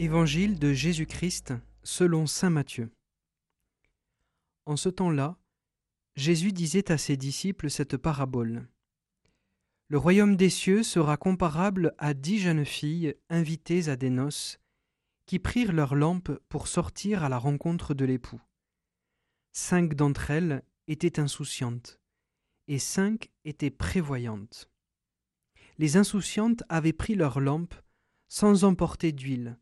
Évangile de Jésus-Christ selon Saint Matthieu. En ce temps-là, Jésus disait à ses disciples cette parabole. Le royaume des cieux sera comparable à dix jeunes filles invitées à des noces, qui prirent leurs lampes pour sortir à la rencontre de l'époux. Cinq d'entre elles étaient insouciantes, et cinq étaient prévoyantes. Les insouciantes avaient pris leurs lampes sans emporter d'huile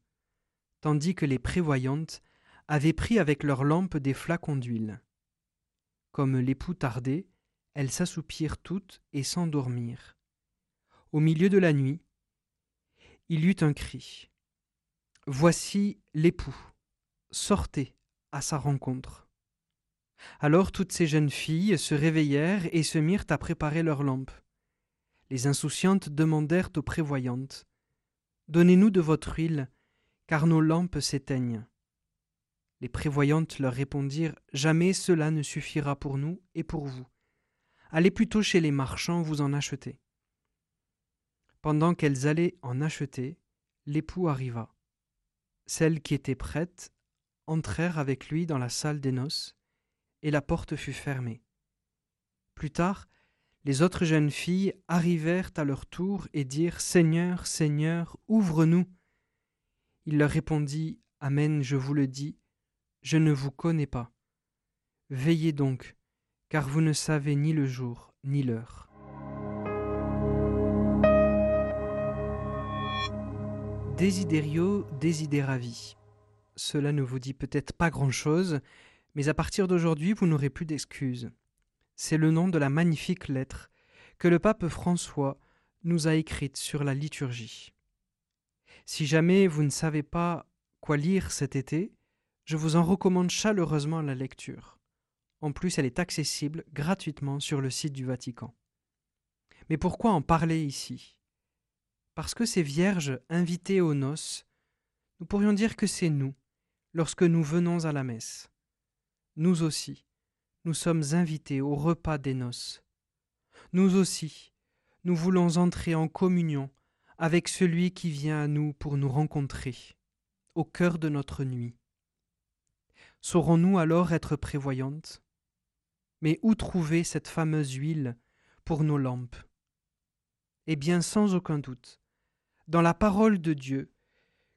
tandis que les prévoyantes avaient pris avec leurs lampes des flacons d'huile. Comme l'époux tardait, elles s'assoupirent toutes et s'endormirent. Au milieu de la nuit, il y eut un cri. Voici l'époux, sortez à sa rencontre. Alors toutes ces jeunes filles se réveillèrent et se mirent à préparer leurs lampes. Les insouciantes demandèrent aux prévoyantes Donnez-nous de votre huile, car nos lampes s'éteignent. Les prévoyantes leur répondirent Jamais cela ne suffira pour nous et pour vous. Allez plutôt chez les marchands vous en acheter. Pendant qu'elles allaient en acheter, l'époux arriva. Celles qui étaient prêtes entrèrent avec lui dans la salle des noces, et la porte fut fermée. Plus tard, les autres jeunes filles arrivèrent à leur tour et dirent Seigneur, Seigneur, ouvre-nous. Il leur répondit Amen, je vous le dis, je ne vous connais pas. Veillez donc, car vous ne savez ni le jour ni l'heure. Desiderio desideravi. Cela ne vous dit peut-être pas grand-chose, mais à partir d'aujourd'hui vous n'aurez plus d'excuses. C'est le nom de la magnifique lettre que le pape François nous a écrite sur la liturgie. Si jamais vous ne savez pas quoi lire cet été, je vous en recommande chaleureusement la lecture. En plus, elle est accessible gratuitement sur le site du Vatican. Mais pourquoi en parler ici? Parce que ces vierges invitées aux noces, nous pourrions dire que c'est nous, lorsque nous venons à la messe. Nous aussi, nous sommes invités au repas des noces. Nous aussi, nous voulons entrer en communion avec celui qui vient à nous pour nous rencontrer, au cœur de notre nuit. Saurons-nous alors être prévoyantes? Mais où trouver cette fameuse huile pour nos lampes? Eh bien, sans aucun doute, dans la parole de Dieu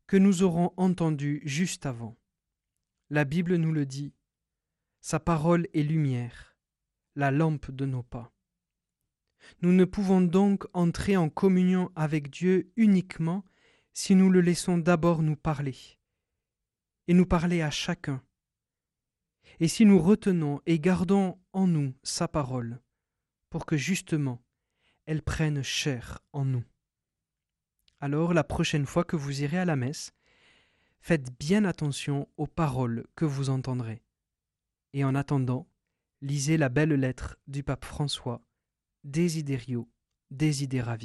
que nous aurons entendue juste avant. La Bible nous le dit, sa parole est lumière, la lampe de nos pas. Nous ne pouvons donc entrer en communion avec Dieu uniquement si nous le laissons d'abord nous parler, et nous parler à chacun, et si nous retenons et gardons en nous sa parole, pour que justement elle prenne chair en nous. Alors la prochaine fois que vous irez à la messe, faites bien attention aux paroles que vous entendrez. Et en attendant, lisez la belle lettre du pape François Desiderio, desideravi.